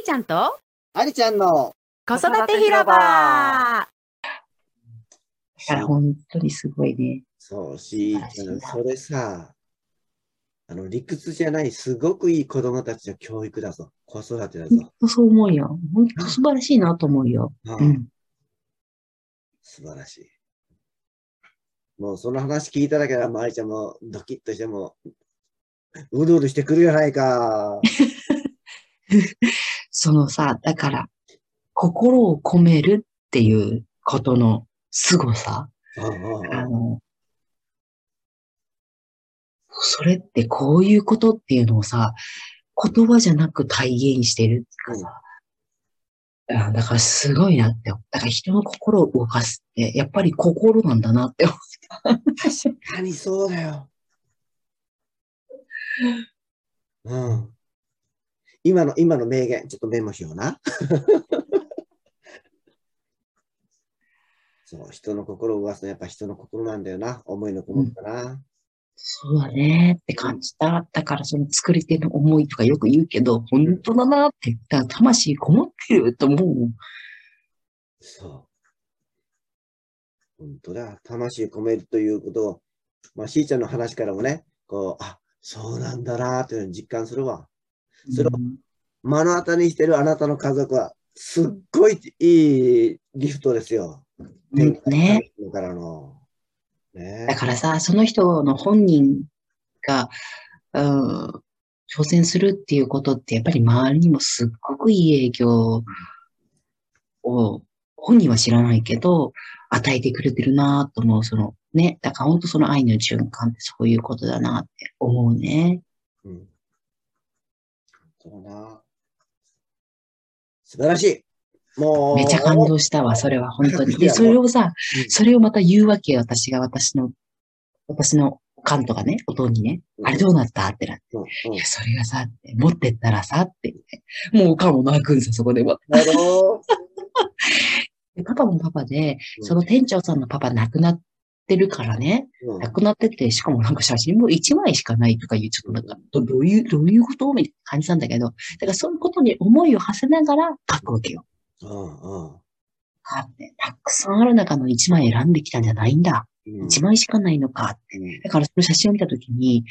ーちゃんと？ありちゃんの子育て広場本当にすごいね。そう、しーちゃん、それさ、あの、理屈じゃない、すごくいい子供たちの教育だぞ。子育てだぞ。本当そう思うよ。本当素晴らしいなと思うよ。ああうん。素晴らしい。もうその話聞いただけで、まりちゃんもドキッとしても、うるうるしてくるやないか。そのさ、だから、心を込めるっていうことの凄さ。あの、それってこういうことっていうのをさ、言葉じゃなく体現してるっていうかさ、あだからすごいなって。だから人の心を動かすって、やっぱり心なんだなって思う。確かにそうだよ。うん。今の、今の名言、ちょっとメモしような。そう、人の心を動かすのはやっぱ人の心なんだよな。思いのこもったな。そうだねって感じた。だからその作り手の思いとかよく言うけど、本当だなって。だ魂こもってると思う。そう。本当だ。魂込めるということを、まあ、しーちゃんの話からもね、こう、あ、そうなんだなというのを実感するわ。それをうん目の当たりにしてるあなたの家族は、すっごいいいギフトですよ。うんね。天からの。ねだからさ、その人の本人が、うん、挑戦するっていうことって、やっぱり周りにもすっごくいい影響を、本人は知らないけど、与えてくれてるなと思う。そのね、だから本当その愛の循環ってそういうことだなって思うね。うん。そうな。素晴らしい。もう。めちゃ感動したわ、それは本当に。で、それをさう、んそれをまた言うわけよ、私が私の、私の感とかね、音にね、うんあれどうなったってなって。いや、それがさ、持ってったらさ、って言って。もうおかんも泣くんさ、そこでも。なるほど。でパパもパパで、うんその店長さんのパパ亡くなってるからね、うん亡くなってて、しかもなんか写真も1枚しかないとかいう、ちょっとなんか、どどういう、どういうことみたいな感じなんだけど、だからそういうことに思いを馳せながら書くわけよ。うんうんあって、たくさんある中の1枚選んできたんじゃないんだ。うん1枚しかないのかって。うんだからその写真を見たときに、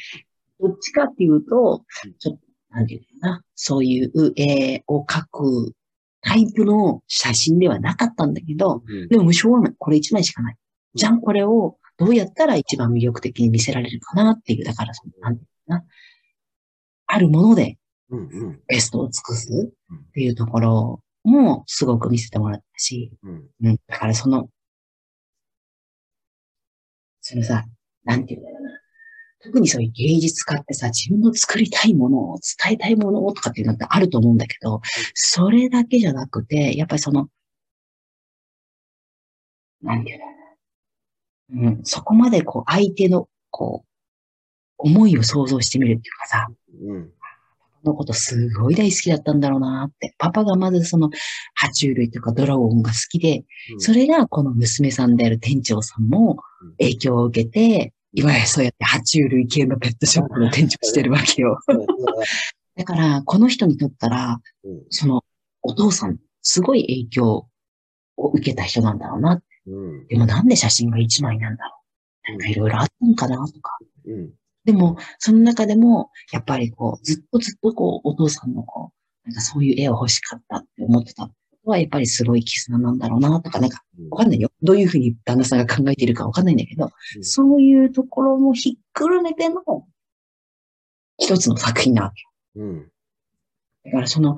どっちかっていうとうん、ちょっと、なんていうのかな、そういう絵を描くタイプの写真ではなかったんだけど、うんでも無償はない。これ1枚しかない。じゃん、これをどうやったら一番魅力的に見せられるかなっていう、だからその、なんていうのかな。あるものでベストを尽くすっていうところもすごく見せてもらったし、うんうん。だからその、そのさ、なんていうんだろうな。特にそういう芸術家ってさ、自分の作りたいものを、伝えたいものをとかっていうのってあると思うんだけど、それだけじゃなくて、やっぱりその、なんていうんだろうな。うん、そこまでこう、相手の、こう、思いを想像してみるっていうかさ、うんのことすごい大好きだったんだろうなって。パパがまずその、爬虫類とかドラゴンが好きで、うんそれがこの娘さんである店長さんもうん影響を受けて、いわゆるそうやって爬虫類系のペットショップの店長してるわけよ。だから、この人にとったら、うんそのお父さん、すごい影響を受けた人なんだろうな。うんでもなんで写真が一枚なんだろう。なんかいろいろあったんかなとか。うんでも、その中でも、やっぱりこう、ずっとずっとこう、お父さんのこう、なんかそういう絵を欲しかったって思ってたことは、やっぱりすごい絆なんだろうなとか、なんか、わかんないよ。どういうふうに旦那さんが考えているかわかんないんだけど、うんそういうところもひっくるめての、一つの作品なわけ。うんだからその、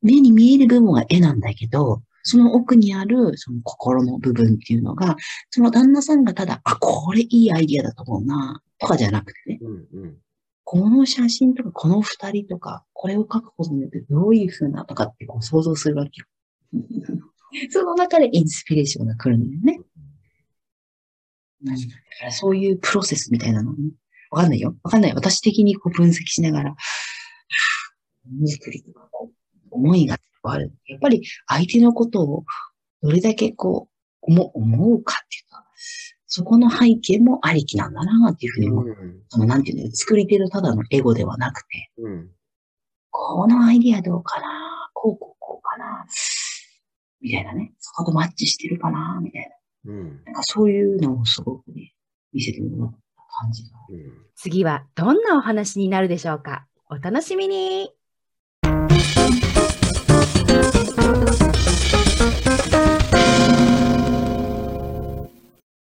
目に見える部分は絵なんだけど、その奥にある、その心の部分っていうのが、その旦那さんがただ、あ、これいいアイディアだと思うな、とかじゃなくてね、うんうんこの写真とか、この二人とか、これを描くことによってどういう風なとかってこう想像するわけよ。その中でインスピレーションが来るんだよね。だからそういうプロセスみたいなのね。わかんないよ。わかんない。私的にこう分析しながら、はぁものづくりとかこう、思いがある。やっぱり相手のことをどれだけこう、思思うかっていうか、そこの背景もありきなんだなっていうふうに思う。その、なんていうの、作り手のただのエゴではなくて、うんこのアイディアどうかなこうこうこうかな。みたいなね。そことマッチしてるかなみたいうん。な。なんかそういうのをすごくね、見せてもらった感じが。うん。次はどんなお話になるでしょうかお楽しみに Thank you.